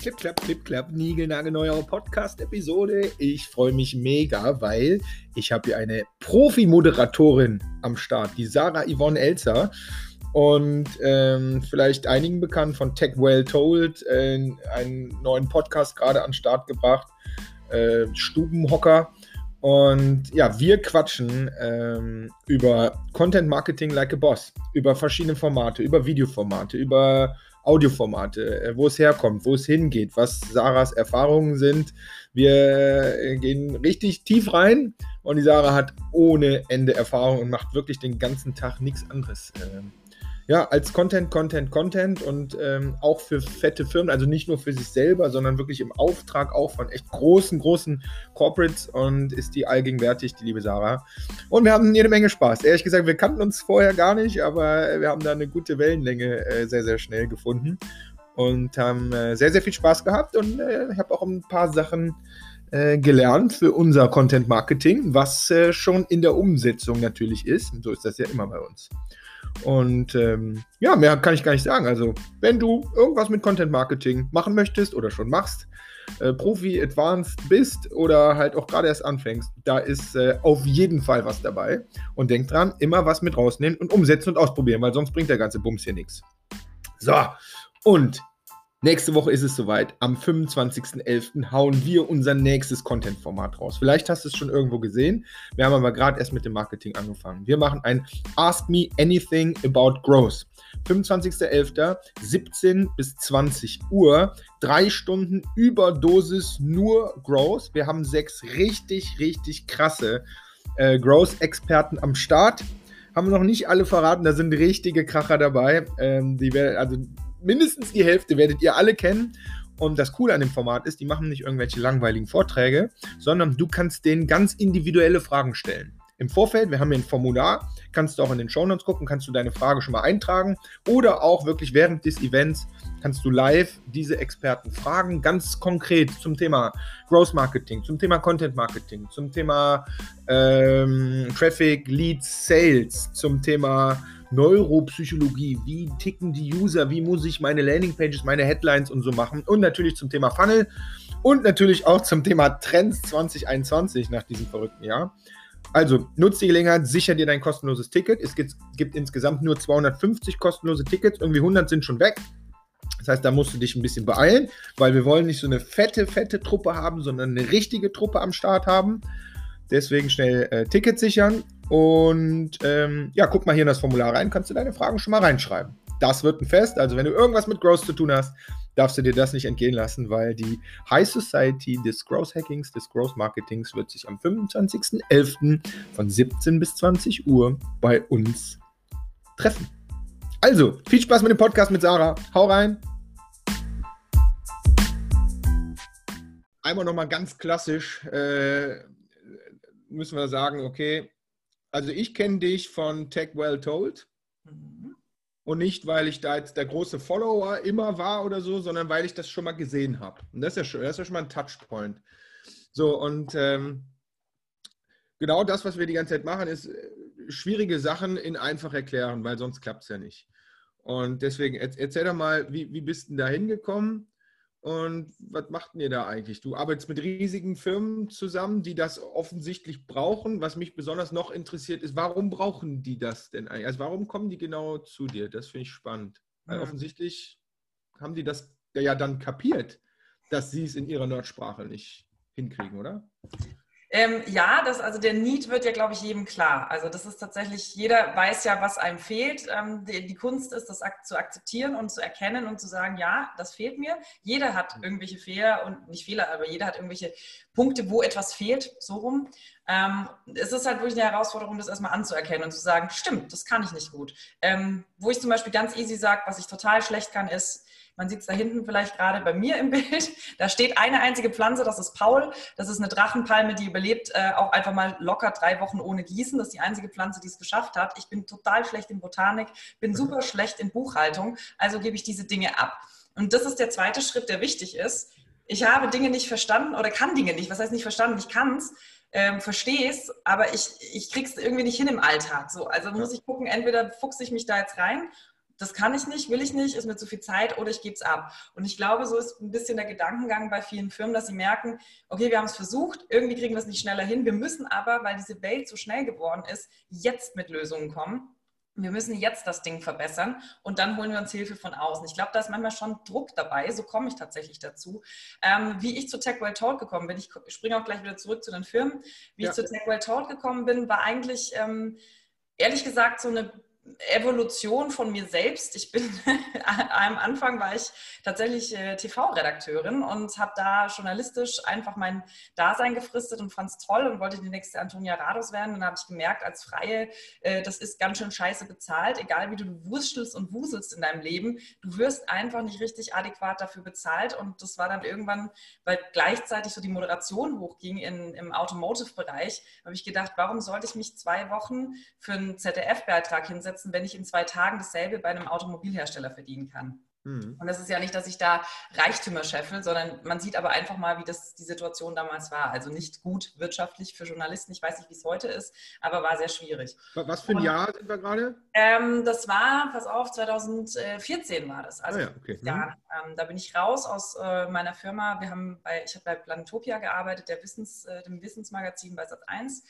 Clip, klapp, clip, klapp, niegelnagelneue Podcast-Episode. Ich freue mich mega, weil ich habe hier eine Profi-Moderatorin am Start, die Sarah Yvonne Elzer. Und ähm, vielleicht einigen bekannt von Tech Well Told, äh, einen neuen Podcast gerade an Start gebracht, äh, Stubenhocker. Und ja, wir quatschen ähm, über Content Marketing like a Boss, über verschiedene Formate, über Videoformate, über Audioformate, äh, wo es herkommt, wo es hingeht, was Sarahs Erfahrungen sind. Wir äh, gehen richtig tief rein und die Sarah hat ohne Ende Erfahrung und macht wirklich den ganzen Tag nichts anderes. Ähm, ja, als Content, Content, Content und ähm, auch für fette Firmen, also nicht nur für sich selber, sondern wirklich im Auftrag auch von echt großen, großen Corporates und ist die allgegenwärtig, die liebe Sarah. Und wir haben jede Menge Spaß. Ehrlich gesagt, wir kannten uns vorher gar nicht, aber wir haben da eine gute Wellenlänge äh, sehr, sehr schnell gefunden und haben äh, sehr, sehr viel Spaß gehabt und äh, ich habe auch ein paar Sachen äh, gelernt für unser Content Marketing, was äh, schon in der Umsetzung natürlich ist. Und so ist das ja immer bei uns. Und ähm, ja, mehr kann ich gar nicht sagen. Also, wenn du irgendwas mit Content Marketing machen möchtest oder schon machst, äh, Profi, Advanced bist oder halt auch gerade erst anfängst, da ist äh, auf jeden Fall was dabei. Und denk dran, immer was mit rausnehmen und umsetzen und ausprobieren, weil sonst bringt der ganze Bums hier nichts. So, und Nächste Woche ist es soweit. Am 25.11. hauen wir unser nächstes Content-Format raus. Vielleicht hast du es schon irgendwo gesehen. Wir haben aber gerade erst mit dem Marketing angefangen. Wir machen ein Ask Me Anything About Growth. 25.11. 17 bis 20 Uhr. Drei Stunden Überdosis nur Growth. Wir haben sechs richtig, richtig krasse äh, Growth-Experten am Start. Haben wir noch nicht alle verraten, da sind richtige Kracher dabei. Ähm, die werden, also mindestens die Hälfte werdet ihr alle kennen. Und das Coole an dem Format ist, die machen nicht irgendwelche langweiligen Vorträge, sondern du kannst denen ganz individuelle Fragen stellen. Im Vorfeld, wir haben hier ein Formular, kannst du auch in den Shownotes gucken, kannst du deine Frage schon mal eintragen oder auch wirklich während des Events kannst du live diese Experten fragen, ganz konkret zum Thema Growth Marketing, zum Thema Content Marketing, zum Thema ähm, Traffic, Leads, Sales, zum Thema Neuropsychologie, wie ticken die User, wie muss ich meine Landingpages, meine Headlines und so machen und natürlich zum Thema Funnel und natürlich auch zum Thema Trends 2021 nach diesem verrückten Jahr. Also nutze die Gelegenheit, sicher dir dein kostenloses Ticket. Es gibt, gibt insgesamt nur 250 kostenlose Tickets, irgendwie 100 sind schon weg. Das heißt, da musst du dich ein bisschen beeilen, weil wir wollen nicht so eine fette, fette Truppe haben, sondern eine richtige Truppe am Start haben. Deswegen schnell äh, Tickets sichern und ähm, ja, guck mal hier in das Formular rein, kannst du deine Fragen schon mal reinschreiben. Das wird ein Fest. Also, wenn du irgendwas mit Growth zu tun hast, darfst du dir das nicht entgehen lassen, weil die High Society des Growth Hackings, des Growth Marketings wird sich am 25.11. von 17 bis 20 Uhr bei uns treffen. Also, viel Spaß mit dem Podcast mit Sarah. Hau rein. Einmal nochmal ganz klassisch äh, müssen wir sagen, okay, also ich kenne dich von Tech Well Told. Mhm. Und nicht, weil ich da jetzt der große Follower immer war oder so, sondern weil ich das schon mal gesehen habe. Und das ist ja schon, das ist ja schon mal ein Touchpoint. So, und ähm, genau das, was wir die ganze Zeit machen, ist äh, schwierige Sachen in einfach erklären, weil sonst klappt es ja nicht. Und deswegen, erzähl doch mal, wie, wie bist du da hingekommen? Und was macht ihr da eigentlich? Du arbeitest mit riesigen Firmen zusammen, die das offensichtlich brauchen. Was mich besonders noch interessiert ist, warum brauchen die das denn eigentlich? Also warum kommen die genau zu dir? Das finde ich spannend. Weil ja. offensichtlich haben die das ja dann kapiert, dass sie es in ihrer Nerdsprache nicht hinkriegen, oder? Ähm, ja, das, also der Need wird ja, glaube ich, jedem klar. Also das ist tatsächlich, jeder weiß ja, was einem fehlt. Ähm, die, die, Kunst ist, das ak zu akzeptieren und zu erkennen und zu sagen, ja, das fehlt mir. Jeder hat mhm. irgendwelche Fehler und nicht Fehler, aber jeder hat irgendwelche Punkte, wo etwas fehlt, so rum. Ähm, es ist halt wirklich eine Herausforderung, das erstmal anzuerkennen und zu sagen, stimmt, das kann ich nicht gut. Ähm, wo ich zum Beispiel ganz easy sage, was ich total schlecht kann, ist, man sieht es da hinten vielleicht gerade bei mir im Bild. Da steht eine einzige Pflanze, das ist Paul. Das ist eine Drachenpalme, die überlebt äh, auch einfach mal locker drei Wochen ohne Gießen. Das ist die einzige Pflanze, die es geschafft hat. Ich bin total schlecht in Botanik, bin super schlecht in Buchhaltung. Also gebe ich diese Dinge ab. Und das ist der zweite Schritt, der wichtig ist. Ich habe Dinge nicht verstanden oder kann Dinge nicht. Was heißt nicht verstanden? Ich kann es. Ähm, verstehe es, aber ich, ich kriege es irgendwie nicht hin im Alltag. So, also muss ich gucken, entweder fuchse ich mich da jetzt rein das kann ich nicht, will ich nicht, ist mir zu viel Zeit oder ich gebe es ab. Und ich glaube, so ist ein bisschen der Gedankengang bei vielen Firmen, dass sie merken, okay, wir haben es versucht, irgendwie kriegen wir es nicht schneller hin. Wir müssen aber, weil diese Welt so schnell geworden ist, jetzt mit Lösungen kommen. Wir müssen jetzt das Ding verbessern und dann holen wir uns Hilfe von außen. Ich glaube, da ist manchmal schon Druck dabei. So komme ich tatsächlich dazu. Ähm, wie ich zu TechWell Told gekommen bin, ich springe auch gleich wieder zurück zu den Firmen. Wie ja. ich zu TechWell Told gekommen bin, war eigentlich ähm, ehrlich gesagt so eine Evolution von mir selbst. Ich bin am Anfang war ich tatsächlich äh, TV-Redakteurin und habe da journalistisch einfach mein Dasein gefristet und fand es toll und wollte die nächste Antonia Rados werden. Dann habe ich gemerkt, als Freie, äh, das ist ganz schön scheiße bezahlt, egal wie du wurstelst und wuselst in deinem Leben. Du wirst einfach nicht richtig adäquat dafür bezahlt. Und das war dann irgendwann, weil gleichzeitig so die Moderation hochging in, im Automotive-Bereich, habe ich gedacht, warum sollte ich mich zwei Wochen für einen ZDF-Beitrag hinsetzen? Umsetzen, wenn ich in zwei Tagen dasselbe bei einem Automobilhersteller verdienen kann. Mhm. Und das ist ja nicht, dass ich da Reichtümer scheffel, sondern man sieht aber einfach mal, wie das die Situation damals war. Also nicht gut wirtschaftlich für Journalisten. Ich weiß nicht, wie es heute ist, aber war sehr schwierig. Was für ein Und, Jahr sind wir gerade? Ähm, das war, pass auf, 2014 war das. Also ah ja, okay. ja, mhm. ähm, da bin ich raus aus äh, meiner Firma. Wir haben bei, ich habe bei Planetopia gearbeitet, der Wissens, äh, dem Wissensmagazin bei Sat 1.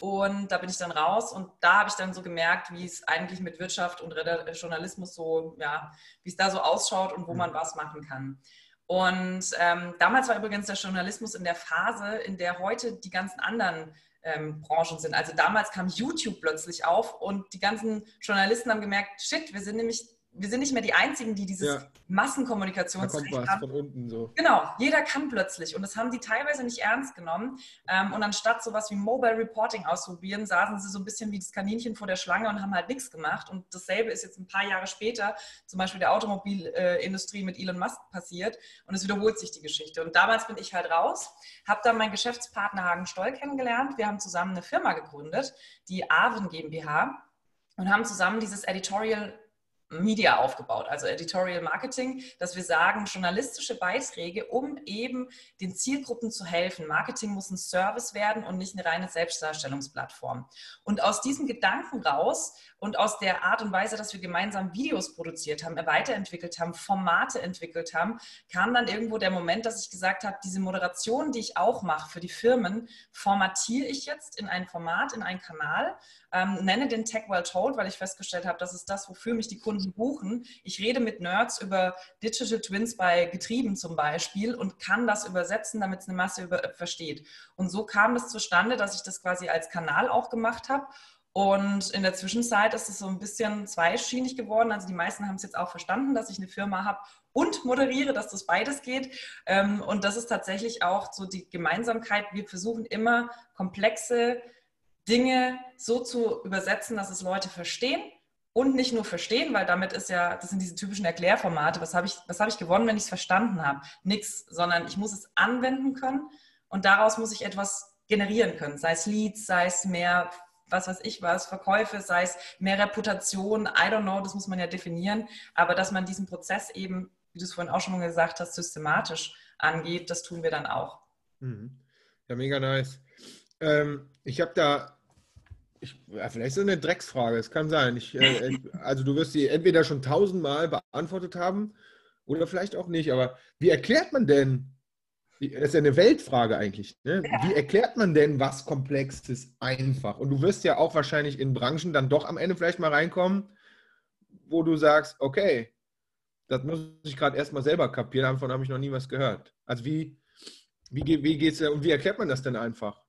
Und da bin ich dann raus und da habe ich dann so gemerkt, wie es eigentlich mit Wirtschaft und Journalismus so, ja, wie es da so ausschaut und wo mhm. man was machen kann. Und ähm, damals war übrigens der Journalismus in der Phase, in der heute die ganzen anderen ähm, Branchen sind. Also damals kam YouTube plötzlich auf und die ganzen Journalisten haben gemerkt, shit, wir sind nämlich wir sind nicht mehr die Einzigen, die dieses ja. Massenkommunikationsrecht da kommt was haben. Von unten so. Genau, jeder kann plötzlich und das haben die teilweise nicht ernst genommen. Ähm, und anstatt sowas wie Mobile Reporting auszuprobieren, saßen sie so ein bisschen wie das Kaninchen vor der Schlange und haben halt nichts gemacht. Und dasselbe ist jetzt ein paar Jahre später zum Beispiel der Automobilindustrie mit Elon Musk passiert und es wiederholt sich die Geschichte. Und damals bin ich halt raus, habe dann meinen Geschäftspartner Hagen Stoll kennengelernt. Wir haben zusammen eine Firma gegründet, die Aven GmbH und haben zusammen dieses Editorial Media aufgebaut, also Editorial Marketing, dass wir sagen, journalistische Beiträge, um eben den Zielgruppen zu helfen. Marketing muss ein Service werden und nicht eine reine Selbstdarstellungsplattform. Und aus diesem Gedanken raus und aus der Art und Weise, dass wir gemeinsam Videos produziert haben, weiterentwickelt haben, Formate entwickelt haben, kam dann irgendwo der Moment, dass ich gesagt habe, diese Moderation, die ich auch mache für die Firmen, formatiere ich jetzt in ein Format, in einen Kanal, ähm, nenne den Tech Well Told, weil ich festgestellt habe, das ist das, wofür mich die Kunden buchen. Ich rede mit Nerds über Digital Twins bei Getrieben zum Beispiel und kann das übersetzen, damit es eine Masse über, versteht. Und so kam es zustande, dass ich das quasi als Kanal auch gemacht habe und in der Zwischenzeit ist es so ein bisschen zweischienig geworden. Also die meisten haben es jetzt auch verstanden, dass ich eine Firma habe und moderiere, dass das beides geht. Ähm, und das ist tatsächlich auch so die Gemeinsamkeit. Wir versuchen immer komplexe Dinge so zu übersetzen, dass es Leute verstehen und nicht nur verstehen, weil damit ist ja, das sind diese typischen Erklärformate. Was habe ich, was habe ich gewonnen, wenn ich es verstanden habe? Nix, sondern ich muss es anwenden können und daraus muss ich etwas generieren können, sei es Leads, sei es mehr was weiß ich was, Verkäufe, sei es mehr Reputation, I don't know, das muss man ja definieren, aber dass man diesen Prozess eben, wie du es vorhin auch schon mal gesagt hast, systematisch angeht, das tun wir dann auch. Mhm. Ja, mega nice. Ähm, ich habe da, ich, ja, vielleicht ist es eine Drecksfrage, es kann sein. Ich, äh, also du wirst sie entweder schon tausendmal beantwortet haben oder vielleicht auch nicht, aber wie erklärt man denn das ist ja eine Weltfrage eigentlich. Ne? Ja. Wie erklärt man denn was Komplexes einfach? Und du wirst ja auch wahrscheinlich in Branchen dann doch am Ende vielleicht mal reinkommen, wo du sagst, okay, das muss ich gerade erstmal selber kapieren, davon habe ich noch nie was gehört. Also wie, wie, wie geht es und wie erklärt man das denn einfach?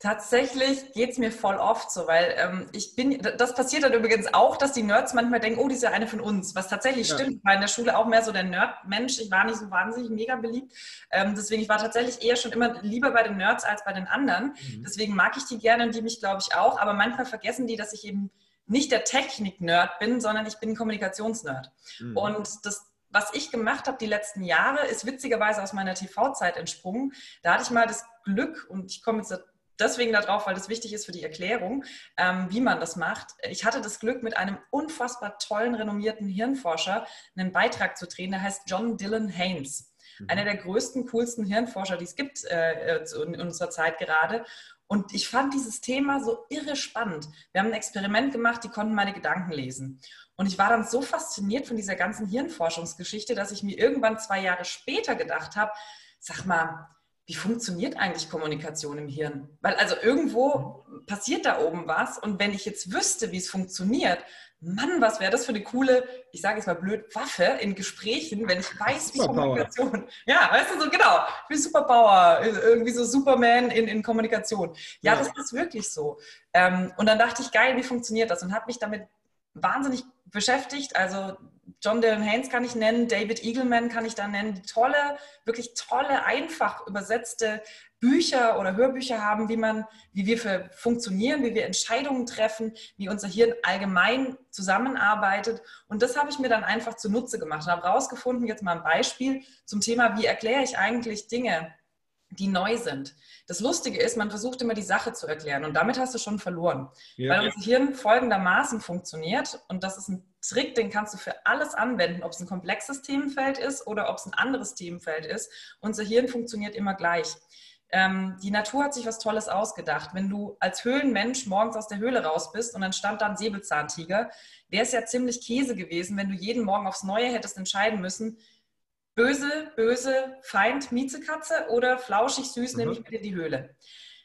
Tatsächlich geht es mir voll oft so, weil ähm, ich bin, das passiert dann übrigens auch, dass die Nerds manchmal denken, oh, die ist ja eine von uns, was tatsächlich ja. stimmt. Ich war in der Schule auch mehr so der Nerd-Mensch, ich war nicht so wahnsinnig mega beliebt. Ähm, deswegen, ich war tatsächlich eher schon immer lieber bei den Nerds als bei den anderen. Mhm. Deswegen mag ich die gerne und die mich, glaube ich, auch. Aber manchmal vergessen die, dass ich eben nicht der Technik-Nerd bin, sondern ich bin Kommunikationsnerd. Mhm. Und das was ich gemacht habe die letzten Jahre, ist witzigerweise aus meiner TV-Zeit entsprungen. Da hatte ich mal das Glück, und ich komme jetzt deswegen darauf, weil das wichtig ist für die Erklärung, ähm, wie man das macht. Ich hatte das Glück, mit einem unfassbar tollen, renommierten Hirnforscher einen Beitrag zu drehen, der heißt John Dylan Haynes. Mhm. Einer der größten, coolsten Hirnforscher, die es gibt äh, in unserer Zeit gerade. Und ich fand dieses Thema so irre spannend. Wir haben ein Experiment gemacht, die konnten meine Gedanken lesen. Und ich war dann so fasziniert von dieser ganzen Hirnforschungsgeschichte, dass ich mir irgendwann zwei Jahre später gedacht habe, sag mal, wie funktioniert eigentlich Kommunikation im Hirn? Weil also irgendwo passiert da oben was und wenn ich jetzt wüsste, wie es funktioniert, Mann, was wäre das für eine coole, ich sage jetzt mal blöd, Waffe in Gesprächen, wenn ich weiß, wie Kommunikation. Ja, weißt du, so genau, wie Superpower, irgendwie so Superman in, in Kommunikation. Ja, ja, das ist wirklich so. Ähm, und dann dachte ich, geil, wie funktioniert das? Und habe mich damit wahnsinnig beschäftigt. Also John Dylan Haynes kann ich nennen, David Eagleman kann ich da nennen, die tolle, wirklich tolle, einfach übersetzte Bücher oder Hörbücher haben, wie man, wie wir funktionieren, wie wir Entscheidungen treffen, wie unser Hirn allgemein zusammenarbeitet. Und das habe ich mir dann einfach zunutze gemacht und habe rausgefunden, jetzt mal ein Beispiel zum Thema, wie erkläre ich eigentlich Dinge, die neu sind. Das Lustige ist, man versucht immer die Sache zu erklären und damit hast du schon verloren. Ja. Weil unser Hirn folgendermaßen funktioniert und das ist ein Trick, den kannst du für alles anwenden, ob es ein komplexes Themenfeld ist oder ob es ein anderes Themenfeld ist. Unser Hirn funktioniert immer gleich. Ähm, die Natur hat sich was Tolles ausgedacht. Wenn du als Höhlenmensch morgens aus der Höhle raus bist und dann stand da ein Säbelzahntiger, wäre es ja ziemlich Käse gewesen, wenn du jeden Morgen aufs Neue hättest entscheiden müssen, böse, böse Feind, Miezekatze oder flauschig süß, mhm. nehme ich mir die Höhle.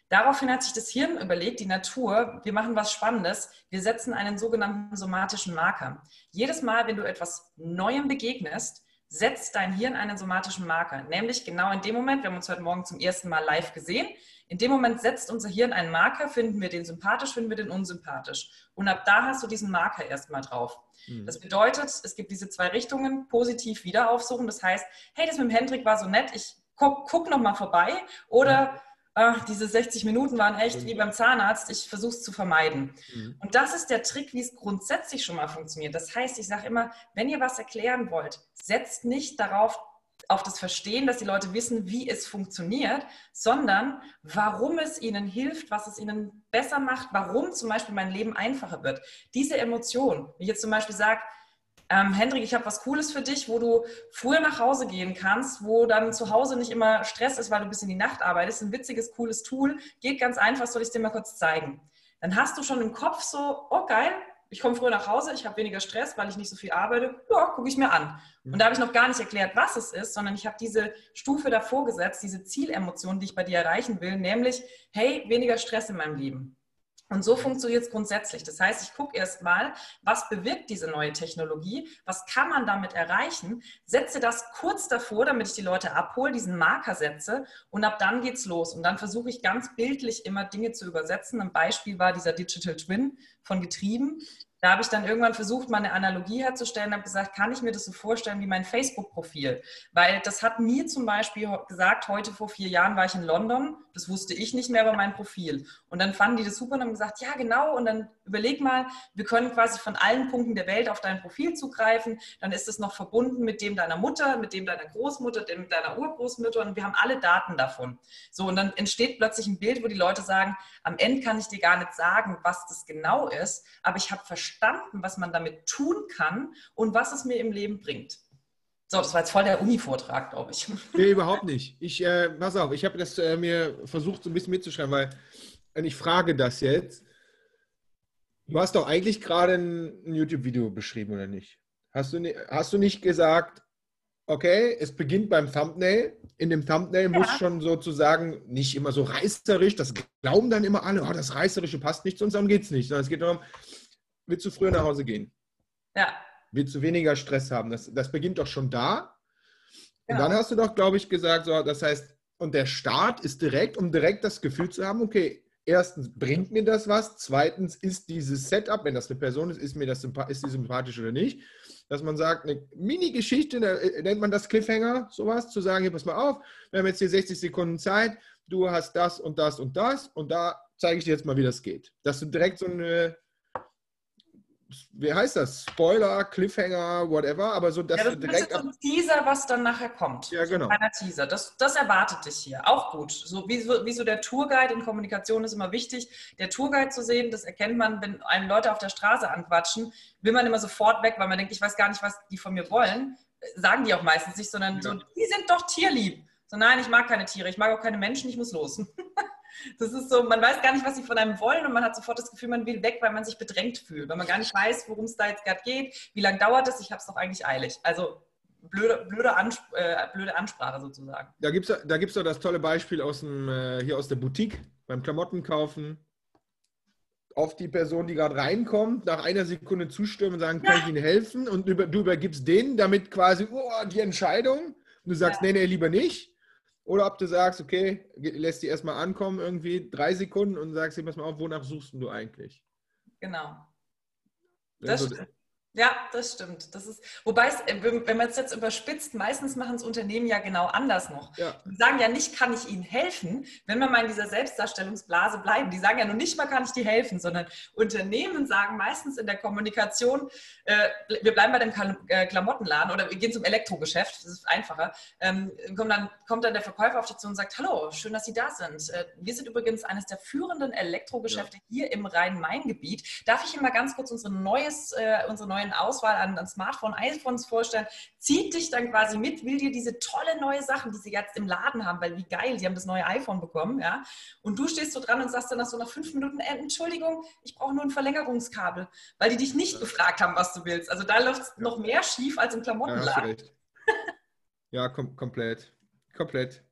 Daraufhin hat sich das Hirn überlegt, die Natur, wir machen was Spannendes, wir setzen einen sogenannten somatischen Marker. Jedes Mal, wenn du etwas Neuem begegnest, setzt dein Hirn einen somatischen Marker. Nämlich genau in dem Moment, wir haben uns heute Morgen zum ersten Mal live gesehen, in dem Moment setzt unser Hirn einen Marker, finden wir den sympathisch, finden wir den unsympathisch. Und ab da hast du diesen Marker erstmal drauf. Mhm. Das bedeutet, es gibt diese zwei Richtungen, positiv wieder aufsuchen. Das heißt, hey, das mit dem Hendrik war so nett, ich guck, guck noch mal vorbei. Oder ach, diese 60 Minuten waren echt wie beim Zahnarzt, ich versuche es zu vermeiden. Mhm. Und das ist der Trick, wie es grundsätzlich schon mal funktioniert. Das heißt, ich sage immer, wenn ihr was erklären wollt, setzt nicht darauf, auf das Verstehen, dass die Leute wissen, wie es funktioniert, sondern warum es ihnen hilft, was es ihnen besser macht, warum zum Beispiel mein Leben einfacher wird. Diese Emotion, wenn ich jetzt zum Beispiel sage, ähm, Hendrik, ich habe was Cooles für dich, wo du früher nach Hause gehen kannst, wo dann zu Hause nicht immer Stress ist, weil du bis in die Nacht arbeitest. Ein witziges, cooles Tool. Geht ganz einfach, soll ich dir mal kurz zeigen. Dann hast du schon im Kopf so, oh geil, ich komme früher nach Hause, ich habe weniger Stress, weil ich nicht so viel arbeite. Ja, gucke ich mir an. Und da habe ich noch gar nicht erklärt, was es ist, sondern ich habe diese Stufe davor gesetzt, diese Zielemotion, die ich bei dir erreichen will, nämlich, hey, weniger Stress in meinem Leben. Und so funktioniert es grundsätzlich. Das heißt, ich gucke erst mal, was bewirkt diese neue Technologie, was kann man damit erreichen, setze das kurz davor, damit ich die Leute abhole, diesen Marker setze und ab dann geht's los. Und dann versuche ich ganz bildlich immer Dinge zu übersetzen. Ein Beispiel war dieser Digital Twin von Getrieben. Da habe ich dann irgendwann versucht, mal eine Analogie herzustellen, habe gesagt, kann ich mir das so vorstellen wie mein Facebook-Profil? Weil das hat mir zum Beispiel gesagt, heute vor vier Jahren war ich in London, das wusste ich nicht mehr über mein Profil. Und dann fanden die das super und haben gesagt, ja genau, und dann überleg mal, wir können quasi von allen Punkten der Welt auf dein Profil zugreifen, dann ist es noch verbunden mit dem deiner Mutter, mit dem deiner Großmutter, dem deiner Urgroßmutter und wir haben alle Daten davon. So, und dann entsteht plötzlich ein Bild, wo die Leute sagen, am Ende kann ich dir gar nicht sagen, was das genau ist, aber ich habe verstanden, was man damit tun kann und was es mir im Leben bringt. So, das war jetzt voll der Uni-Vortrag, glaube ich. Nee, überhaupt nicht. Ich, äh, pass auf, ich habe das äh, mir versucht, so ein bisschen mitzuschreiben, weil ich frage das jetzt. Du hast doch eigentlich gerade ein, ein YouTube-Video beschrieben, oder nicht? Hast du, hast du nicht gesagt, okay, es beginnt beim Thumbnail. In dem Thumbnail ja. muss schon sozusagen nicht immer so reißerisch, das glauben dann immer alle, oh, das Reißerische passt nicht, sonst darum geht es nicht. Sondern es geht darum, willst du früher nach Hause gehen? Ja. Willst du weniger Stress haben? Das, das beginnt doch schon da. Und genau. dann hast du doch, glaube ich, gesagt, so, das heißt, und der Start ist direkt, um direkt das Gefühl zu haben, okay, erstens bringt mir das was, zweitens ist dieses Setup, wenn das eine Person ist, ist mir das ist die sympathisch oder nicht dass man sagt, eine Mini-Geschichte, äh, nennt man das Cliffhanger, sowas, zu sagen, hier, pass mal auf, wir haben jetzt hier 60 Sekunden Zeit, du hast das und das und das und da zeige ich dir jetzt mal, wie das geht. Dass du direkt so eine wie heißt das? Spoiler, Cliffhanger, whatever, aber so, dass ja, das direkt. Das ist so ein Teaser, was dann nachher kommt. Ja, genau. So ein Teaser. Das, das erwartet dich hier. Auch gut. So wie, so wie so der Tourguide in Kommunikation ist immer wichtig, der Tourguide zu sehen, das erkennt man, wenn einem Leute auf der Straße anquatschen, will man immer sofort weg, weil man denkt, ich weiß gar nicht, was die von mir wollen. Sagen die auch meistens nicht, sondern ja. so, die sind doch tierlieb. So, nein, ich mag keine Tiere, ich mag auch keine Menschen, ich muss los. Das ist so, man weiß gar nicht, was sie von einem wollen und man hat sofort das Gefühl, man will weg, weil man sich bedrängt fühlt, weil man gar nicht weiß, worum es da jetzt gerade geht, wie lange dauert es, ich habe es doch eigentlich eilig. Also blöde, blöde, Ansp äh, blöde Ansprache sozusagen. Da gibt es da gibt's doch das tolle Beispiel aus dem, äh, hier aus der Boutique beim Klamottenkaufen. Auf die Person, die gerade reinkommt, nach einer Sekunde zustimmen und sagen, kann ja. ich Ihnen helfen? Und über, du übergibst denen damit quasi oh, die Entscheidung. Und du sagst, ja. nee, nee, lieber nicht. Oder ob du sagst, okay, lässt die erstmal ankommen, irgendwie drei Sekunden und sagst dir, pass mal auf, wonach suchst du eigentlich? Genau. Das also, stimmt. Ja, das stimmt. Das ist, wobei, es, äh, wenn man es jetzt überspitzt, meistens machen es Unternehmen ja genau anders noch. Ja. Die sagen ja nicht, kann ich Ihnen helfen, wenn wir mal in dieser Selbstdarstellungsblase bleiben. Die sagen ja nur nicht mal, kann ich dir helfen, sondern Unternehmen sagen meistens in der Kommunikation, äh, wir bleiben bei dem äh, Klamottenladen oder wir gehen zum Elektrogeschäft, das ist einfacher. Ähm, kommt, dann, kommt dann der Verkäufer auf dich zu und sagt, hallo, schön, dass Sie da sind. Äh, wir sind übrigens eines der führenden Elektrogeschäfte ja. hier im Rhein-Main-Gebiet. Darf ich Ihnen mal ganz kurz unsere neues, äh, unsere neue neuen Auswahl an, an Smartphone, iPhones vorstellen, zieht dich dann quasi mit, will dir diese tolle neue Sachen, die sie jetzt im Laden haben, weil wie geil, die haben das neue iPhone bekommen, ja. Und du stehst so dran und sagst dann nach so nach fünf Minuten, äh, Entschuldigung, ich brauche nur ein Verlängerungskabel, weil die dich nicht gefragt haben, was du willst. Also da läuft es noch mehr schief als im Klamottenladen. Ja, ja kom komplett. Komplett.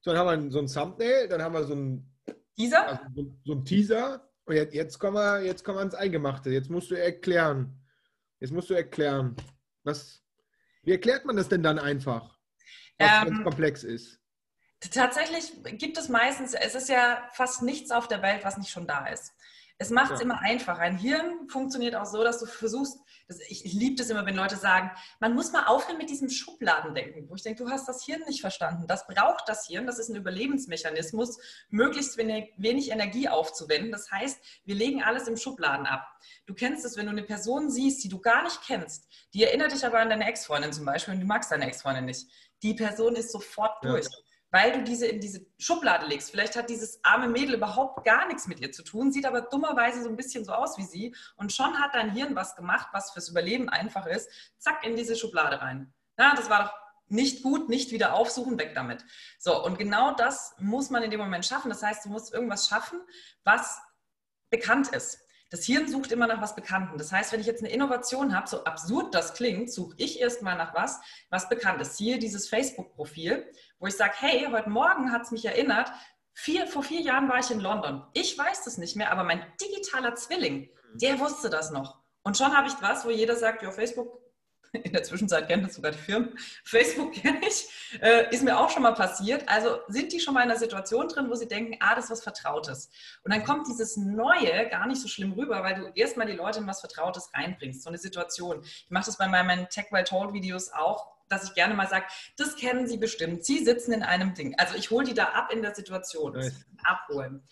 So, dann haben wir so ein Thumbnail, dann haben wir so ein Teaser. Also so, so ein Teaser. Und jetzt, jetzt, kommen wir, jetzt kommen wir ans Eingemachte. Jetzt musst du erklären, Jetzt musst du erklären, was, wie erklärt man das denn dann einfach, was ähm, komplex ist? Tatsächlich gibt es meistens, es ist ja fast nichts auf der Welt, was nicht schon da ist. Es macht es ja. immer einfach. Ein Hirn funktioniert auch so, dass du versuchst, das, ich, ich liebe das immer, wenn Leute sagen, man muss mal aufhören mit diesem Schubladendenken, wo ich denke, du hast das Hirn nicht verstanden. Das braucht das Hirn, das ist ein Überlebensmechanismus, möglichst wenig, wenig Energie aufzuwenden. Das heißt, wir legen alles im Schubladen ab. Du kennst es, wenn du eine Person siehst, die du gar nicht kennst, die erinnert dich aber an deine Ex-Freundin zum Beispiel und du magst deine Ex-Freundin nicht. Die Person ist sofort durch. Ja weil du diese in diese Schublade legst. Vielleicht hat dieses arme Mädel überhaupt gar nichts mit ihr zu tun, sieht aber dummerweise so ein bisschen so aus wie sie und schon hat dein Hirn was gemacht, was fürs Überleben einfach ist. Zack, in diese Schublade rein. Ja, das war doch nicht gut, nicht wieder aufsuchen, weg damit. So, und genau das muss man in dem Moment schaffen. Das heißt, du musst irgendwas schaffen, was bekannt ist. Das Hirn sucht immer nach was Bekannten. Das heißt, wenn ich jetzt eine Innovation habe, so absurd das klingt, suche ich erstmal nach was, was bekannt ist. Hier dieses Facebook-Profil, wo ich sage, hey, heute Morgen hat es mich erinnert, vier, vor vier Jahren war ich in London. Ich weiß das nicht mehr, aber mein digitaler Zwilling, der wusste das noch. Und schon habe ich was, wo jeder sagt, ja, Facebook in der Zwischenzeit kennt das sogar die Firmen. Facebook kenne ich, äh, ist mir auch schon mal passiert. Also sind die schon mal in einer Situation drin, wo sie denken, ah, das ist was Vertrautes. Und dann kommt dieses Neue gar nicht so schlimm rüber, weil du erstmal die Leute in was Vertrautes reinbringst, so eine Situation. Ich mache das bei meinen Tech Well Told Videos auch, dass ich gerne mal sage, das kennen Sie bestimmt. Sie sitzen in einem Ding. Also ich hole die da ab in der Situation, nice. abholen.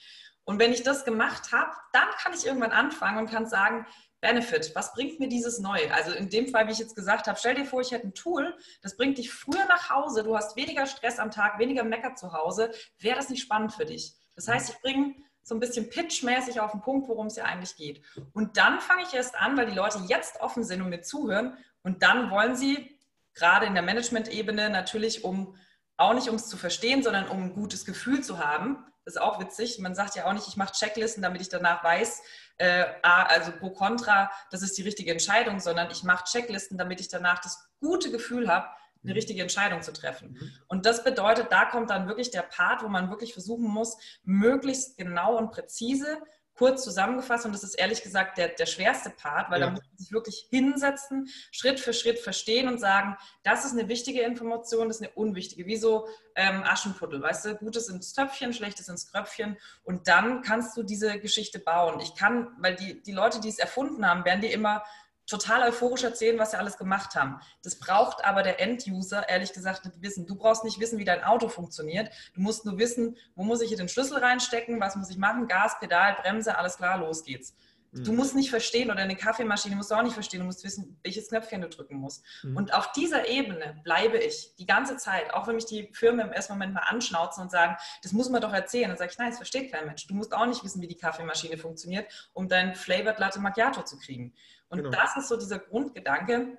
Und wenn ich das gemacht habe, dann kann ich irgendwann anfangen und kann sagen, Benefit, was bringt mir dieses neu? Also in dem Fall, wie ich jetzt gesagt habe, stell dir vor, ich hätte ein Tool, das bringt dich früher nach Hause, du hast weniger Stress am Tag, weniger Mecker zu Hause. Wäre das nicht spannend für dich? Das heißt, ich bringe so ein bisschen pitchmäßig auf den Punkt, worum es ja eigentlich geht. Und dann fange ich erst an, weil die Leute jetzt offen sind und mir zuhören. Und dann wollen sie gerade in der Management-Ebene natürlich, um auch nicht um es zu verstehen, sondern um ein gutes Gefühl zu haben. Das ist auch witzig. Man sagt ja auch nicht, ich mache Checklisten, damit ich danach weiß, äh, also pro contra, das ist die richtige Entscheidung, sondern ich mache Checklisten, damit ich danach das gute Gefühl habe, eine mhm. richtige Entscheidung zu treffen. Mhm. Und das bedeutet, da kommt dann wirklich der Part, wo man wirklich versuchen muss, möglichst genau und präzise kurz zusammengefasst und das ist ehrlich gesagt der, der schwerste Part, weil ja. da muss man sich wirklich hinsetzen, Schritt für Schritt verstehen und sagen, das ist eine wichtige Information, das ist eine unwichtige. Wie so ähm, Aschenputtel, weißt du, Gutes ins Töpfchen, Schlechtes ins Kröpfchen und dann kannst du diese Geschichte bauen. Ich kann, weil die, die Leute, die es erfunden haben, werden dir immer total euphorisch erzählen, was sie alles gemacht haben. Das braucht aber der End-User ehrlich gesagt nicht wissen. Du brauchst nicht wissen, wie dein Auto funktioniert. Du musst nur wissen, wo muss ich hier den Schlüssel reinstecken, was muss ich machen, Gas, Pedal, Bremse, alles klar, los geht's. Mhm. Du musst nicht verstehen oder eine Kaffeemaschine musst du auch nicht verstehen. Du musst wissen, welches Knöpfchen du drücken musst. Mhm. Und auf dieser Ebene bleibe ich die ganze Zeit, auch wenn mich die Firmen im ersten Moment mal anschnauzen und sagen, das muss man doch erzählen. Dann sage ich, nein, das versteht kein Mensch. Du musst auch nicht wissen, wie die Kaffeemaschine funktioniert, um dein Flavored Latte Macchiato zu kriegen. Und genau. das ist so dieser Grundgedanke,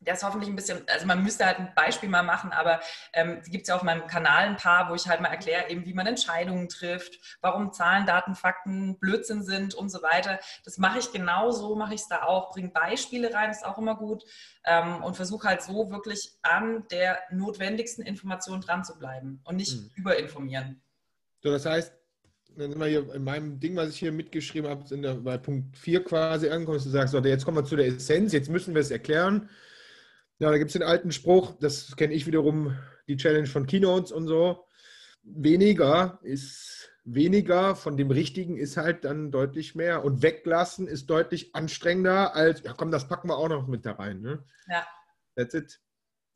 der ist hoffentlich ein bisschen, also man müsste halt ein Beispiel mal machen, aber ähm, gibt es ja auf meinem Kanal ein paar, wo ich halt mal erkläre, eben wie man Entscheidungen trifft, warum Zahlen, Daten, Fakten Blödsinn sind und so weiter. Das mache ich genauso, mache ich es da auch, bringe Beispiele rein, ist auch immer gut ähm, und versuche halt so wirklich an der notwendigsten Information dran zu bleiben und nicht mhm. überinformieren. So, das heißt, dann sind wir hier in meinem Ding, was ich hier mitgeschrieben habe, sind wir bei Punkt 4 quasi angekommen, dass du sagst, so, jetzt kommen wir zu der Essenz, jetzt müssen wir es erklären. Ja, da gibt es den alten Spruch, das kenne ich wiederum, die Challenge von Keynotes und so. Weniger ist weniger von dem Richtigen ist halt dann deutlich mehr. Und weglassen ist deutlich anstrengender als, ja komm, das packen wir auch noch mit da rein. Ne? Ja. That's it.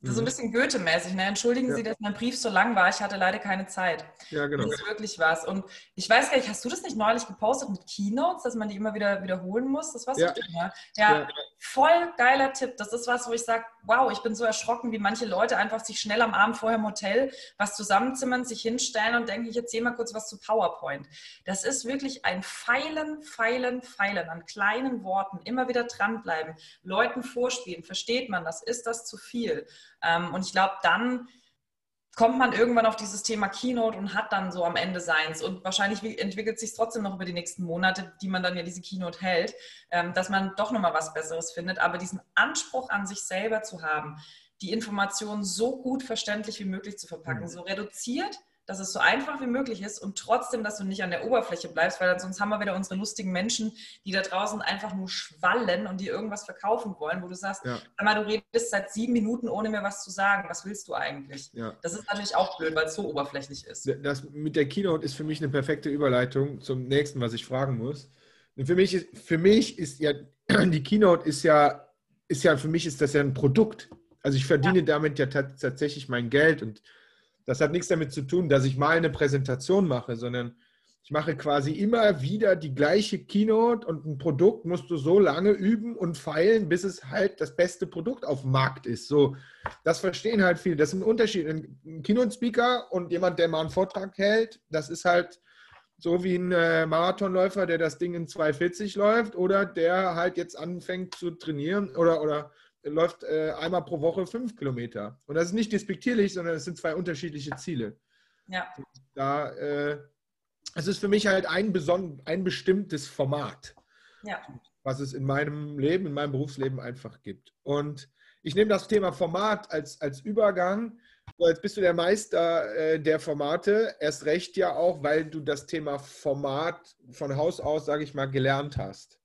Das ist so ein mhm. bisschen Goethe-mäßig. Ne? Entschuldigen ja. Sie, dass mein Brief so lang war. Ich hatte leider keine Zeit. Ja, genau. Das ist wirklich was. Und ich weiß gar nicht, hast du das nicht neulich gepostet mit Keynotes, dass man die immer wieder wiederholen muss? Das war's ja. Nicht, ne? ja. ja, voll geiler Tipp. Das ist was, wo ich sage, wow, ich bin so erschrocken, wie manche Leute einfach sich schnell am Abend vorher im Hotel was zusammenzimmern, sich hinstellen und denken, ich erzähle mal kurz was zu PowerPoint. Das ist wirklich ein Feilen, Feilen, Feilen an kleinen Worten. Immer wieder dranbleiben, Leuten vorspielen. Versteht man das? Ist das zu viel? Ähm, und ich glaube, dann kommt man irgendwann auf dieses Thema Keynote und hat dann so am Ende seins. Und wahrscheinlich entwickelt sich trotzdem noch über die nächsten Monate, die man dann ja diese Keynote hält, ähm, dass man doch nochmal was Besseres findet. Aber diesen Anspruch an sich selber zu haben, die Informationen so gut verständlich wie möglich zu verpacken, mhm. so reduziert, dass es so einfach wie möglich ist und trotzdem, dass du nicht an der Oberfläche bleibst, weil sonst haben wir wieder unsere lustigen Menschen, die da draußen einfach nur schwallen und dir irgendwas verkaufen wollen, wo du sagst, ja. mal, du redest seit sieben Minuten, ohne mir was zu sagen. Was willst du eigentlich? Ja. Das ist natürlich auch blöd, weil es so oberflächlich ist. Das mit der Keynote ist für mich eine perfekte Überleitung zum nächsten, was ich fragen muss. Und für mich ist, für mich ist ja, die Keynote ist ja, ist ja, für mich ist das ja ein Produkt. Also ich verdiene ja. damit ja tatsächlich mein Geld und das hat nichts damit zu tun, dass ich mal eine Präsentation mache, sondern ich mache quasi immer wieder die gleiche Keynote und ein Produkt musst du so lange üben und feilen, bis es halt das beste Produkt auf dem Markt ist. So, das verstehen halt viele. Das ist ein Unterschied. Ein Keynote-Speaker und jemand, der mal einen Vortrag hält, das ist halt so wie ein äh, Marathonläufer, der das Ding in 2,40 läuft oder der halt jetzt anfängt zu trainieren oder, oder läuft äh, einmal pro Woche fünf Kilometer. Und das ist nicht despektierlich, sondern es sind zwei unterschiedliche Ziele. Ja. Da, äh, es ist für mich halt ein, beson ein bestimmtes Format, ja. was es in meinem Leben, in meinem Berufsleben einfach gibt. Und ich nehme das Thema Format als, als Übergang. So, jetzt bist du der Meister äh, der Formate, erst recht ja auch, weil du das Thema Format von Haus aus, sage ich mal, gelernt hast.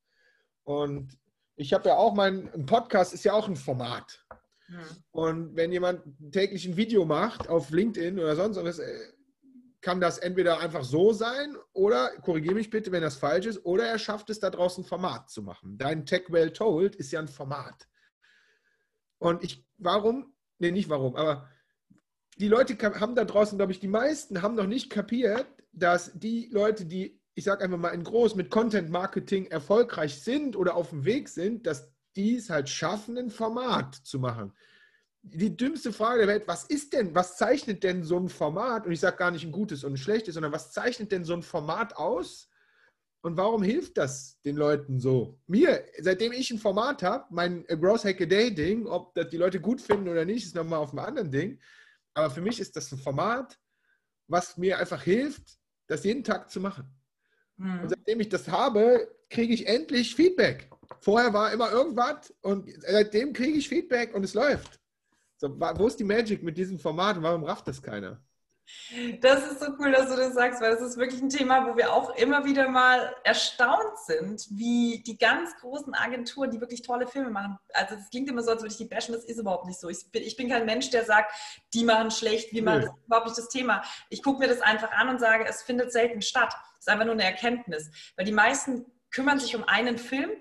Und ich habe ja auch mein Podcast ist ja auch ein Format. Hm. Und wenn jemand täglich ein Video macht auf LinkedIn oder sonst was, äh, kann das entweder einfach so sein oder, korrigiere mich bitte, wenn das falsch ist, oder er schafft es da draußen ein Format zu machen. Dein Tech Well Told ist ja ein Format. Und ich, warum? Nee, nicht warum, aber die Leute haben da draußen, glaube ich, die meisten haben noch nicht kapiert, dass die Leute, die ich sage einfach mal in groß, mit Content Marketing erfolgreich sind oder auf dem Weg sind, dass die es halt schaffen, ein Format zu machen. Die dümmste Frage der Welt, was ist denn, was zeichnet denn so ein Format, und ich sage gar nicht ein gutes und ein schlechtes, sondern was zeichnet denn so ein Format aus und warum hilft das den Leuten so? Mir, seitdem ich ein Format habe, mein Gross Hack a Day Ding, ob das die Leute gut finden oder nicht, ist nochmal auf einem anderen Ding. Aber für mich ist das ein Format, was mir einfach hilft, das jeden Tag zu machen. Mhm. Und seitdem ich das habe, kriege ich endlich Feedback. Vorher war immer irgendwas und seitdem kriege ich Feedback und es läuft. So, wo ist die Magic mit diesem Format und warum rafft das keiner? Das ist so cool, dass du das sagst, weil das ist wirklich ein Thema, wo wir auch immer wieder mal erstaunt sind, wie die ganz großen Agenturen, die wirklich tolle Filme machen. Also es klingt immer so, als würde ich die bashen, das ist überhaupt nicht so. Ich bin, ich bin kein Mensch, der sagt, die machen schlecht, wie man, das ist überhaupt nicht das Thema. Ich gucke mir das einfach an und sage, es findet selten statt. Das ist einfach nur eine Erkenntnis. Weil die meisten kümmern sich um einen Film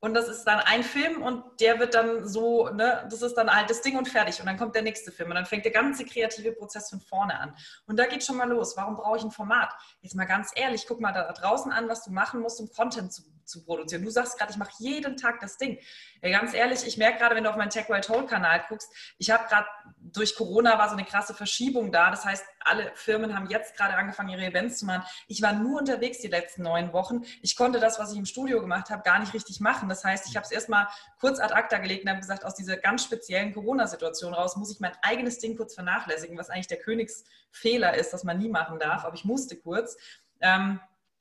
und das ist dann ein Film und der wird dann so, ne, das ist dann halt das Ding und fertig. Und dann kommt der nächste Film und dann fängt der ganze kreative Prozess von vorne an. Und da geht schon mal los. Warum brauche ich ein Format? Jetzt mal ganz ehrlich, guck mal da draußen an, was du machen musst, um Content zu, zu produzieren. Du sagst gerade, ich mache jeden Tag das Ding. Ja, ganz ehrlich, ich merke gerade, wenn du auf meinen Tech Wild Hole Kanal guckst, ich habe gerade durch Corona war so eine krasse Verschiebung da. Das heißt, alle Firmen haben jetzt gerade angefangen, ihre Events zu machen. Ich war nur unterwegs die letzten neun Wochen. Ich konnte das, was ich im Studio gemacht habe, gar nicht richtig machen. Das heißt, ich habe es erstmal kurz ad acta gelegt und habe gesagt, aus dieser ganz speziellen Corona-Situation raus muss ich mein eigenes Ding kurz vernachlässigen, was eigentlich der Königsfehler ist, dass man nie machen darf. Aber ich musste kurz. Ähm,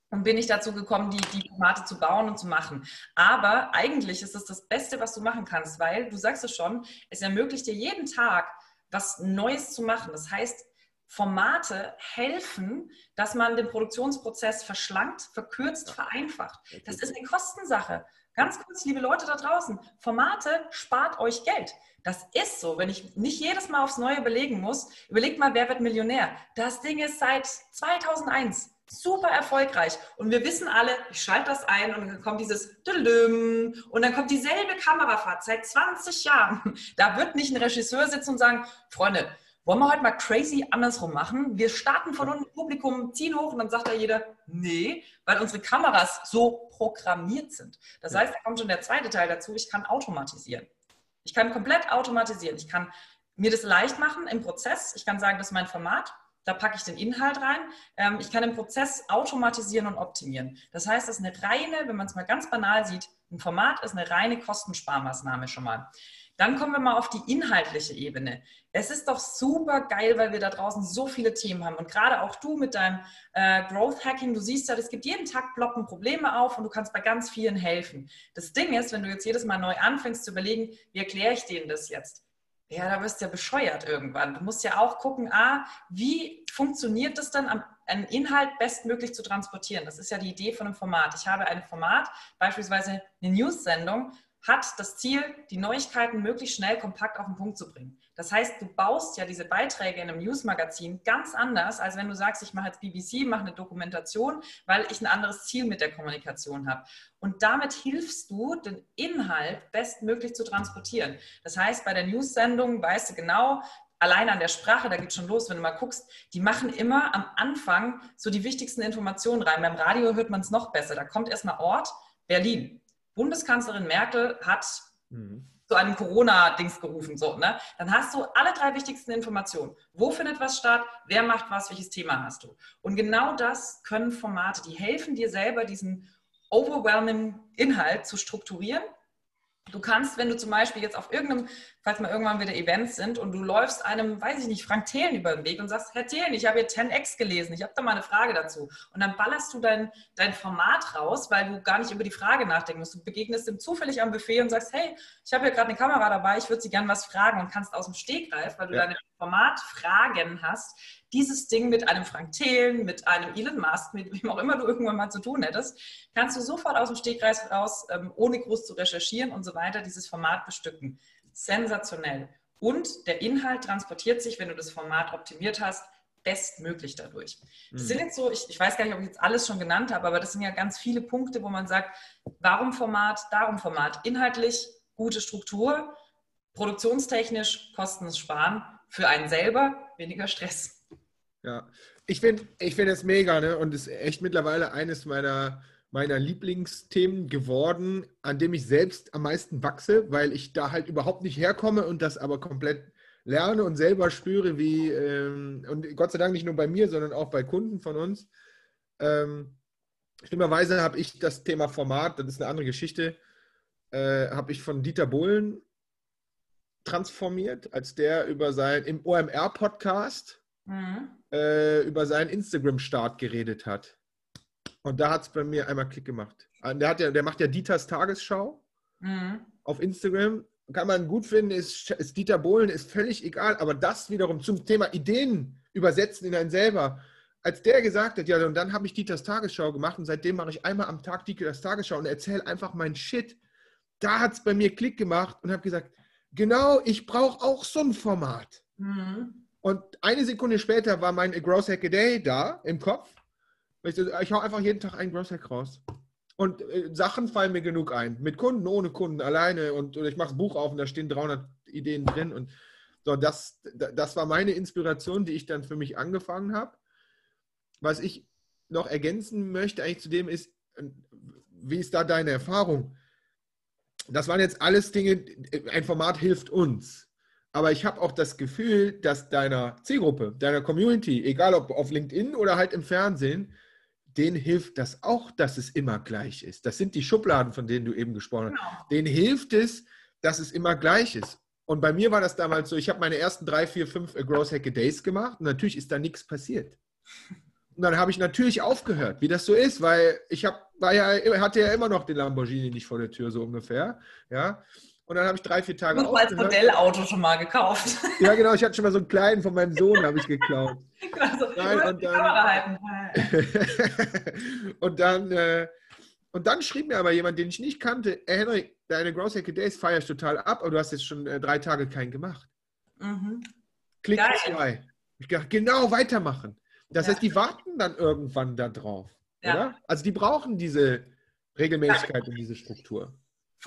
und bin ich dazu gekommen, die, die Formate zu bauen und zu machen. Aber eigentlich ist es das Beste, was du machen kannst, weil du sagst es schon, es ermöglicht dir jeden Tag was Neues zu machen. Das heißt, Formate helfen, dass man den Produktionsprozess verschlankt, verkürzt, vereinfacht. Das ist eine Kostensache. Ganz kurz, liebe Leute da draußen, Formate spart euch Geld. Das ist so, wenn ich nicht jedes Mal aufs Neue belegen muss. Überlegt mal, wer wird Millionär? Das Ding ist seit 2001 super erfolgreich. Und wir wissen alle, ich schalte das ein und dann kommt dieses und dann kommt dieselbe Kamerafahrt seit 20 Jahren. Da wird nicht ein Regisseur sitzen und sagen, Freunde, wollen wir heute mal crazy andersrum machen? Wir starten von unten Publikum, ziehen hoch und dann sagt da jeder, nee, weil unsere Kameras so programmiert sind. Das heißt, da kommt schon der zweite Teil dazu, ich kann automatisieren. Ich kann komplett automatisieren. Ich kann mir das leicht machen im Prozess. Ich kann sagen, das ist mein Format. Da packe ich den Inhalt rein. Ähm, ich kann den Prozess automatisieren und optimieren. Das heißt, das ist eine reine, wenn man es mal ganz banal sieht, ein Format ist eine reine Kostensparmaßnahme schon mal. Dann kommen wir mal auf die inhaltliche Ebene. Es ist doch super geil, weil wir da draußen so viele Themen haben. Und gerade auch du mit deinem äh, Growth Hacking, du siehst ja, es gibt jeden Tag ploppen Probleme auf und du kannst bei ganz vielen helfen. Das Ding ist, wenn du jetzt jedes Mal neu anfängst zu überlegen, wie erkläre ich denen das jetzt? Ja, da wirst du ja bescheuert irgendwann. Du musst ja auch gucken, ah, wie funktioniert es dann, einen Inhalt bestmöglich zu transportieren? Das ist ja die Idee von einem Format. Ich habe ein Format, beispielsweise eine News-Sendung, hat das Ziel, die Neuigkeiten möglichst schnell kompakt auf den Punkt zu bringen. Das heißt, du baust ja diese Beiträge in einem Newsmagazin ganz anders, als wenn du sagst, ich mache jetzt BBC, mache eine Dokumentation, weil ich ein anderes Ziel mit der Kommunikation habe. Und damit hilfst du, den Inhalt bestmöglich zu transportieren. Das heißt, bei der News-Sendung weißt du genau, allein an der Sprache, da geht schon los, wenn du mal guckst, die machen immer am Anfang so die wichtigsten Informationen rein. Beim Radio hört man es noch besser. Da kommt erstmal Ort, Berlin. Bundeskanzlerin Merkel hat mhm. zu einem Corona-Dings gerufen. So, ne? Dann hast du alle drei wichtigsten Informationen. Wo findet was statt? Wer macht was? Welches Thema hast du? Und genau das können Formate, die helfen dir selber, diesen overwhelming Inhalt zu strukturieren Du kannst, wenn du zum Beispiel jetzt auf irgendeinem, falls mal irgendwann wieder Events sind und du läufst einem, weiß ich nicht, Frank Thelen über den Weg und sagst, Herr Thelen, ich habe hier 10x gelesen, ich habe da mal eine Frage dazu. Und dann ballerst du dein, dein Format raus, weil du gar nicht über die Frage nachdenken musst. Du begegnest ihm zufällig am Buffet und sagst, hey, ich habe hier gerade eine Kamera dabei, ich würde Sie gerne was fragen und kannst aus dem Stegreif, weil du ja. deine Formatfragen hast, dieses Ding mit einem Frank Thelen, mit einem Elon Musk, mit wem auch immer du irgendwann mal zu tun hättest, kannst du sofort aus dem Stegreif raus, ähm, ohne groß zu recherchieren und so weiter, dieses Format bestücken. Sensationell. Und der Inhalt transportiert sich, wenn du das Format optimiert hast, bestmöglich dadurch. Das mhm. sind jetzt so, ich, ich, weiß gar nicht, ob ich jetzt alles schon genannt habe, aber das sind ja ganz viele Punkte, wo man sagt, warum Format, darum Format. Inhaltlich gute Struktur, produktionstechnisch Kosten sparen, für einen selber weniger Stress. Ja, ich finde ich find das mega ne? und ist echt mittlerweile eines meiner, meiner Lieblingsthemen geworden, an dem ich selbst am meisten wachse, weil ich da halt überhaupt nicht herkomme und das aber komplett lerne und selber spüre, wie, ähm, und Gott sei Dank nicht nur bei mir, sondern auch bei Kunden von uns. Ähm, schlimmerweise habe ich das Thema Format, das ist eine andere Geschichte, äh, habe ich von Dieter Bohlen transformiert, als der über sein, im OMR-Podcast, mhm äh, über seinen Instagram-Start geredet hat. Und da hat es bei mir einmal Klick gemacht. Ah, der, hat ja, der macht ja Dieters Tagesschau mhm. auf Instagram. Kann man gut finden, ist, ist Dieter Bohlen, ist völlig egal. Aber das wiederum zum Thema Ideen übersetzen in einen selber. Als der gesagt hat, ja, und dann habe ich Dieters Tagesschau gemacht und seitdem mache ich einmal am Tag Dieters Tagesschau und erzähle einfach meinen Shit. Da hat es bei mir Klick gemacht und habe gesagt, genau, ich brauche auch so ein Format. Mhm. Und eine Sekunde später war mein Gross Hack a Day da im Kopf. Ich, ich hau einfach jeden Tag einen Gross Hack raus. Und äh, Sachen fallen mir genug ein. Mit Kunden, ohne Kunden, alleine. Und, und ich mache das Buch auf und da stehen 300 Ideen drin. Und so, das, das war meine Inspiration, die ich dann für mich angefangen habe. Was ich noch ergänzen möchte eigentlich zu dem ist, wie ist da deine Erfahrung? Das waren jetzt alles Dinge, ein Format hilft uns. Aber ich habe auch das Gefühl, dass deiner Zielgruppe, deiner Community, egal ob auf LinkedIn oder halt im Fernsehen, denen hilft das auch, dass es immer gleich ist. Das sind die Schubladen, von denen du eben gesprochen hast. Genau. Denen hilft es, dass es immer gleich ist. Und bei mir war das damals so, ich habe meine ersten drei, vier, fünf Growth Hack Days gemacht und natürlich ist da nichts passiert. Und dann habe ich natürlich aufgehört, wie das so ist, weil ich hab, war ja, hatte ja immer noch den Lamborghini nicht vor der Tür, so ungefähr. Ja. Und dann habe ich drei, vier Tage. Du hast als Modellauto schon mal gekauft. Ja, genau. Ich hatte schon mal so einen kleinen von meinem Sohn, habe ich geklaut. Also, Nein, und dann, und dann, äh, und dann schrieb mir aber jemand, den ich nicht kannte, hey Henrik, deine Growth Hacker Days feierst total ab, aber du hast jetzt schon äh, drei Tage keinen gemacht. Mhm. Klick zwei. Ich dachte, genau, weitermachen. Das ja. heißt, die warten dann irgendwann da drauf. Ja. Oder? Also die brauchen diese Regelmäßigkeit ja. und diese Struktur.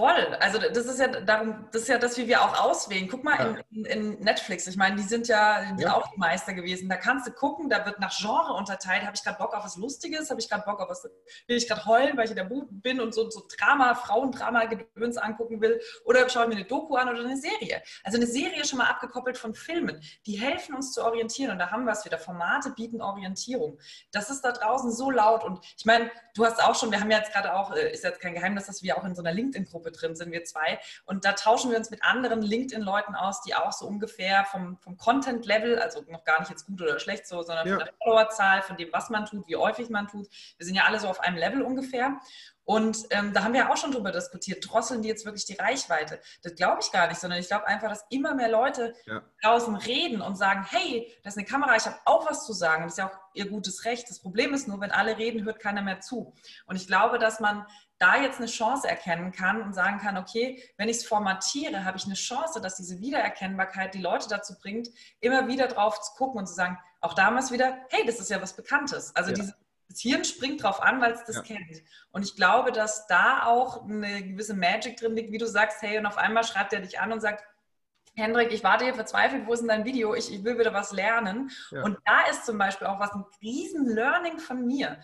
Voll. Also das ist ja darum, das ist ja das, wie wir auch auswählen. Guck mal ja. in, in, Netflix. Ich meine, die sind ja, ja, auch die Meister gewesen. Da kannst du gucken, da wird nach Genre unterteilt. Habe ich gerade Bock auf was Lustiges? Habe ich gerade Bock auf was? Will ich gerade heulen, weil ich in der Buch bin und so, so Drama, Frauendrama, Gedöns angucken will? Oder schaue ich mir eine Doku an oder eine Serie? Also eine Serie schon mal abgekoppelt von Filmen. Die helfen uns zu orientieren. Und da haben wir es wieder. Formate bieten Orientierung. Das ist da draußen so laut. Und ich meine, du hast auch schon, wir haben ja jetzt gerade auch, äh, ist jetzt kein Geheimnis, dass wir auch in so einer LinkedIn-Gruppe Gruppe drin sind, wir zwei. Und da tauschen wir uns mit anderen LinkedIn-Leuten aus, die auch so ungefähr vom, vom Content-Level, also noch gar nicht jetzt gut oder schlecht so, sondern ja. von der Followerzahl, von dem, was man tut, wie häufig man tut. Wir sind ja alle so auf einem Level ungefähr. Und ähm, da haben wir auch schon drüber diskutiert, drosseln die jetzt wirklich die Reichweite? Das glaube ich gar nicht, sondern ich glaube einfach, dass immer mehr Leute ja. draußen reden und sagen, hey, das ist eine Kamera, ich habe auch was zu sagen. Das ist ja auch ihr gutes Recht. Das Problem ist nur, wenn alle reden, hört keiner mehr zu. Und ich glaube, dass man da jetzt eine Chance erkennen kann und sagen kann, okay, wenn ich es formatiere, habe ich eine Chance, dass diese Wiedererkennbarkeit die Leute dazu bringt, immer wieder drauf zu gucken und zu sagen, auch damals wieder, hey, das ist ja was Bekanntes. Also ja. diese, das Hirn springt drauf an, weil es das ja. kennt. Und ich glaube, dass da auch eine gewisse Magic drin liegt, wie du sagst, hey, und auf einmal schreibt er dich an und sagt, Hendrik, ich warte hier verzweifelt, wo ist denn dein Video? Ich, ich will wieder was lernen. Ja. Und da ist zum Beispiel auch was ein riesen Learning von mir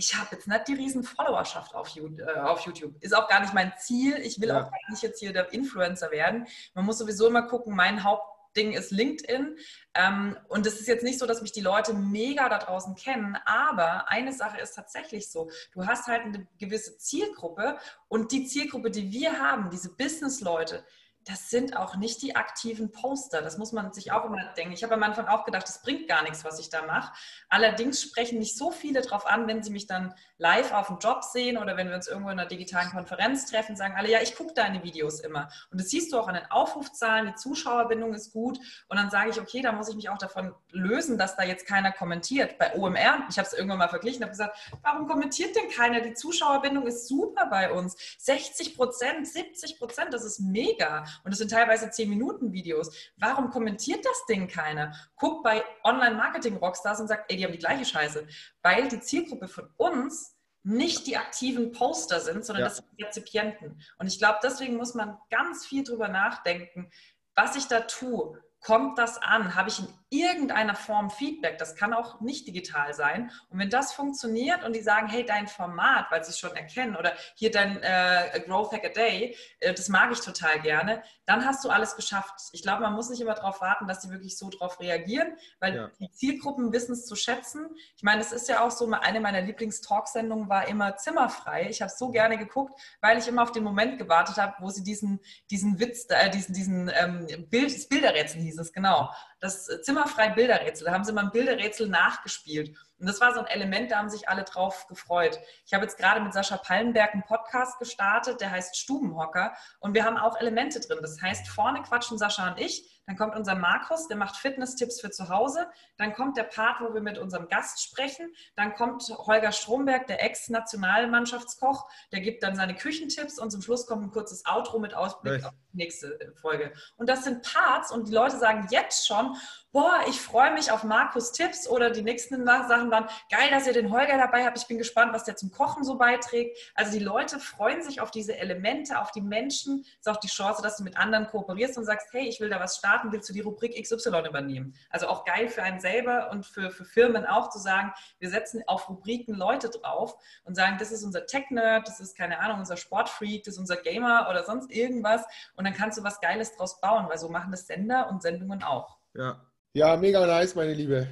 ich habe jetzt nicht die riesen Followerschaft auf, äh, auf, YouTube. Ist auch gar nicht mein Ziel. Ich will ja. auch gar nicht jetzt hier der Influencer werden. Man muss sowieso immer gucken, mein Hauptding ist LinkedIn. Ähm, und es ist jetzt nicht so, dass mich die Leute mega da draußen kennen, aber eine Sache ist tatsächlich so. Du hast halt eine gewisse Zielgruppe und die Zielgruppe, die wir haben, diese Business-Leute, das sind auch nicht die aktiven Poster. Das muss man sich auch immer denken. Ich habe am Anfang auch gedacht, das bringt gar nichts, was ich da mache. Allerdings sprechen mich so viele darauf an, wenn sie mich dann live auf dem Job sehen oder wenn wir uns irgendwo in einer digitalen Konferenz treffen, sagen alle, ja, ich gucke deine Videos immer. Und das siehst du auch an den Aufrufzahlen, die Zuschauerbindung ist gut. Und dann sage ich, okay, da muss ich mich auch davon lösen, dass da jetzt keiner kommentiert. Bei OMR, ich habe es irgendwann mal verglichen, habe gesagt, warum kommentiert denn keiner? Die Zuschauerbindung ist super bei uns. 60 Prozent, 70 Prozent, das ist mega. Und es sind teilweise 10-Minuten-Videos. Warum kommentiert das Ding keiner? Guckt bei Online-Marketing-Rockstars und sagt, ey, die haben die gleiche Scheiße. Weil die Zielgruppe von uns nicht die aktiven Poster sind, sondern ja. das sind Rezipienten. Und ich glaube, deswegen muss man ganz viel drüber nachdenken, was ich da tue. Kommt das an? Habe ich in irgendeiner Form Feedback? Das kann auch nicht digital sein. Und wenn das funktioniert und die sagen, hey, dein Format, weil sie es schon erkennen, oder hier dein äh, Growth Hack a Day, äh, das mag ich total gerne, dann hast du alles geschafft. Ich glaube, man muss nicht immer darauf warten, dass sie wirklich so darauf reagieren, weil ja. die Zielgruppen wissen es zu schätzen. Ich meine, es ist ja auch so, eine meiner Lieblingstalksendungen war immer zimmerfrei. Ich habe es so gerne geguckt, weil ich immer auf den Moment gewartet habe, wo sie diesen, diesen Witz, äh, diesen, diesen ähm, Bild, Bilderrätsel hieß es, genau. Das zimmerfrei Bilderrätsel. Da haben sie mal ein Bilderrätsel nachgespielt. Und das war so ein Element, da haben sich alle drauf gefreut. Ich habe jetzt gerade mit Sascha Pallenberg einen Podcast gestartet, der heißt Stubenhocker. Und wir haben auch Elemente drin. Das heißt, vorne quatschen Sascha und ich. Dann kommt unser Markus, der macht Fitness-Tipps für zu Hause. Dann kommt der Part, wo wir mit unserem Gast sprechen. Dann kommt Holger Stromberg, der Ex-Nationalmannschaftskoch. Der gibt dann seine Küchentipps und zum Schluss kommt ein kurzes Outro mit Ausblick Echt? auf die nächste Folge. Und das sind Parts und die Leute sagen jetzt schon, boah, ich freue mich auf Markus Tipps oder die nächsten Sachen dann, geil, dass ihr den Holger dabei habt. Ich bin gespannt, was der zum Kochen so beiträgt. Also die Leute freuen sich auf diese Elemente, auf die Menschen. Es ist auch die Chance, dass du mit anderen kooperierst und sagst, hey, ich will da was starten, willst du die Rubrik XY übernehmen? Also auch geil für einen selber und für, für Firmen auch zu sagen, wir setzen auf Rubriken Leute drauf und sagen, das ist unser Tech-Nerd, das ist, keine Ahnung, unser Sportfreak, das ist unser Gamer oder sonst irgendwas. Und dann kannst du was Geiles draus bauen, weil so machen das Sender und Sendungen auch. Ja. Ja, mega nice, meine Liebe.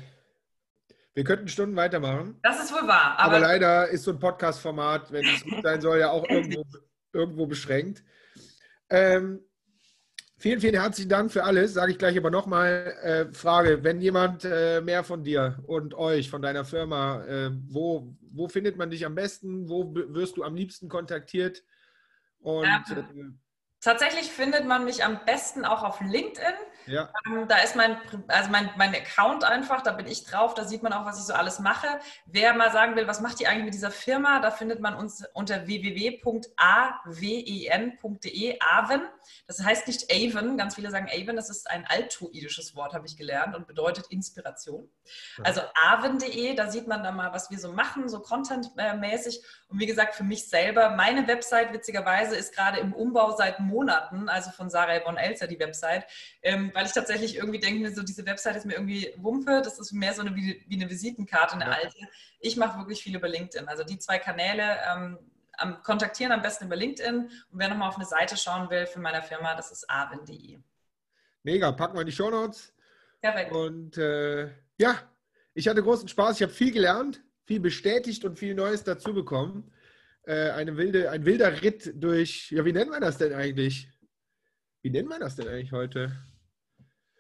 Wir könnten Stunden weitermachen. Das ist wohl wahr. Aber, aber leider ist so ein Podcast-Format, wenn es gut sein soll, ja auch irgendwo, irgendwo beschränkt. Ähm, vielen, vielen herzlichen Dank für alles. Sage ich gleich aber nochmal. Äh, Frage: Wenn jemand äh, mehr von dir und euch, von deiner Firma, äh, wo, wo findet man dich am besten? Wo wirst du am liebsten kontaktiert? Und. Ähm, tatsächlich findet man mich am besten auch auf LinkedIn. Ja. Ähm, da ist mein, also mein, mein Account einfach, da bin ich drauf, da sieht man auch, was ich so alles mache. Wer mal sagen will, was macht ihr eigentlich mit dieser Firma, da findet man uns unter www.awen.de, Aven. Das heißt nicht Avon, ganz viele sagen Avon, das ist ein altuidisches Wort, habe ich gelernt und bedeutet Inspiration. Also aven.de, da sieht man dann mal, was wir so machen, so contentmäßig. Und wie gesagt, für mich selber, meine Website witzigerweise ist gerade im Umbau seit Monaten, also von Sarah Yvonne Elzer die Website. Ähm, weil ich tatsächlich irgendwie denke, so diese Website ist mir irgendwie Wumpe, das ist mehr so eine, wie, wie eine Visitenkarte, eine ja. alte. Ich mache wirklich viel über LinkedIn. Also die zwei Kanäle ähm, am, kontaktieren am besten über LinkedIn. Und wer nochmal auf eine Seite schauen will für meine Firma, das ist avin.de. Mega, packen wir in die Show Notes. Perfekt. Und äh, ja, ich hatte großen Spaß. Ich habe viel gelernt, viel bestätigt und viel Neues dazu bekommen. Äh, eine wilde, ein wilder Ritt durch, ja, wie nennen wir das denn eigentlich? Wie nennt man das denn eigentlich heute?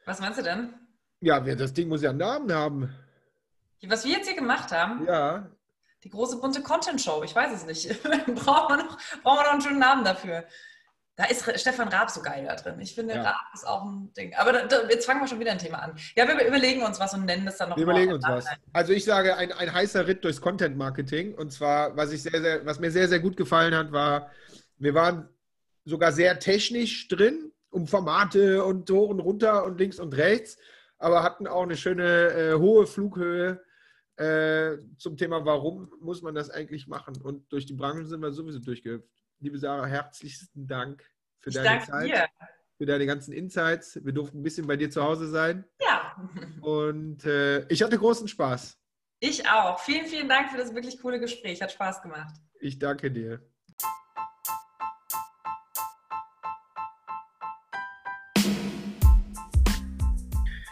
Was meinst du denn? Ja, das Ding muss ja einen Namen haben. Was wir jetzt hier gemacht haben? Ja. Die große bunte Content-Show, ich weiß es nicht. brauchen, wir noch, brauchen wir noch einen schönen Namen dafür. Da ist Stefan Raab so geil da drin. Ich finde, ja. Raab ist auch ein Ding. Aber da, da, jetzt fangen wir schon wieder ein Thema an. Ja, wir überlegen uns was und nennen das dann noch. Wir überlegen uns was. Also ich sage, ein, ein heißer Ritt durchs Content-Marketing. Und zwar, was, ich sehr, sehr, was mir sehr, sehr gut gefallen hat, war, wir waren sogar sehr technisch drin, um Formate und Toren runter und links und rechts, aber hatten auch eine schöne äh, hohe Flughöhe äh, zum Thema, warum muss man das eigentlich machen? Und durch die Branche sind wir sowieso durchgehüpft. Liebe Sarah, herzlichsten Dank für ich deine Zeit, dir. für deine ganzen Insights. Wir durften ein bisschen bei dir zu Hause sein. Ja. Und äh, ich hatte großen Spaß. Ich auch. Vielen, vielen Dank für das wirklich coole Gespräch. Hat Spaß gemacht. Ich danke dir.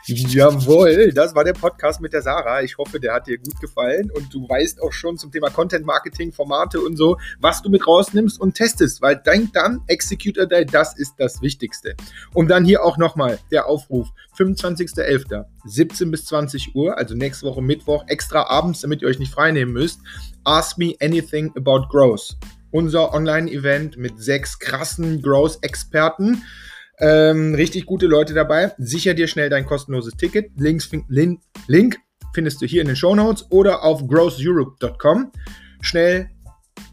Jawohl, das war der Podcast mit der Sarah. Ich hoffe, der hat dir gut gefallen und du weißt auch schon zum Thema Content Marketing, Formate und so, was du mit rausnimmst und testest, weil denk dann, Execute a Day, das ist das Wichtigste. Und dann hier auch nochmal der Aufruf, 25.11., 17 bis 20 Uhr, also nächste Woche Mittwoch, extra abends, damit ihr euch nicht freinehmen müsst, Ask Me Anything About Growth. Unser Online-Event mit sechs krassen Growth-Experten ähm, richtig gute Leute dabei. Sicher dir schnell dein kostenloses Ticket. Links, Link, Link findest du hier in den Show Notes oder auf growtheurope.com. Schnell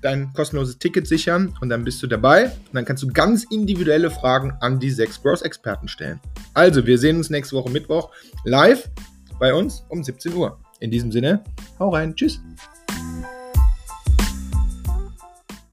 dein kostenloses Ticket sichern und dann bist du dabei. Und dann kannst du ganz individuelle Fragen an die sechs Growth-Experten stellen. Also, wir sehen uns nächste Woche Mittwoch live bei uns um 17 Uhr. In diesem Sinne, hau rein. Tschüss.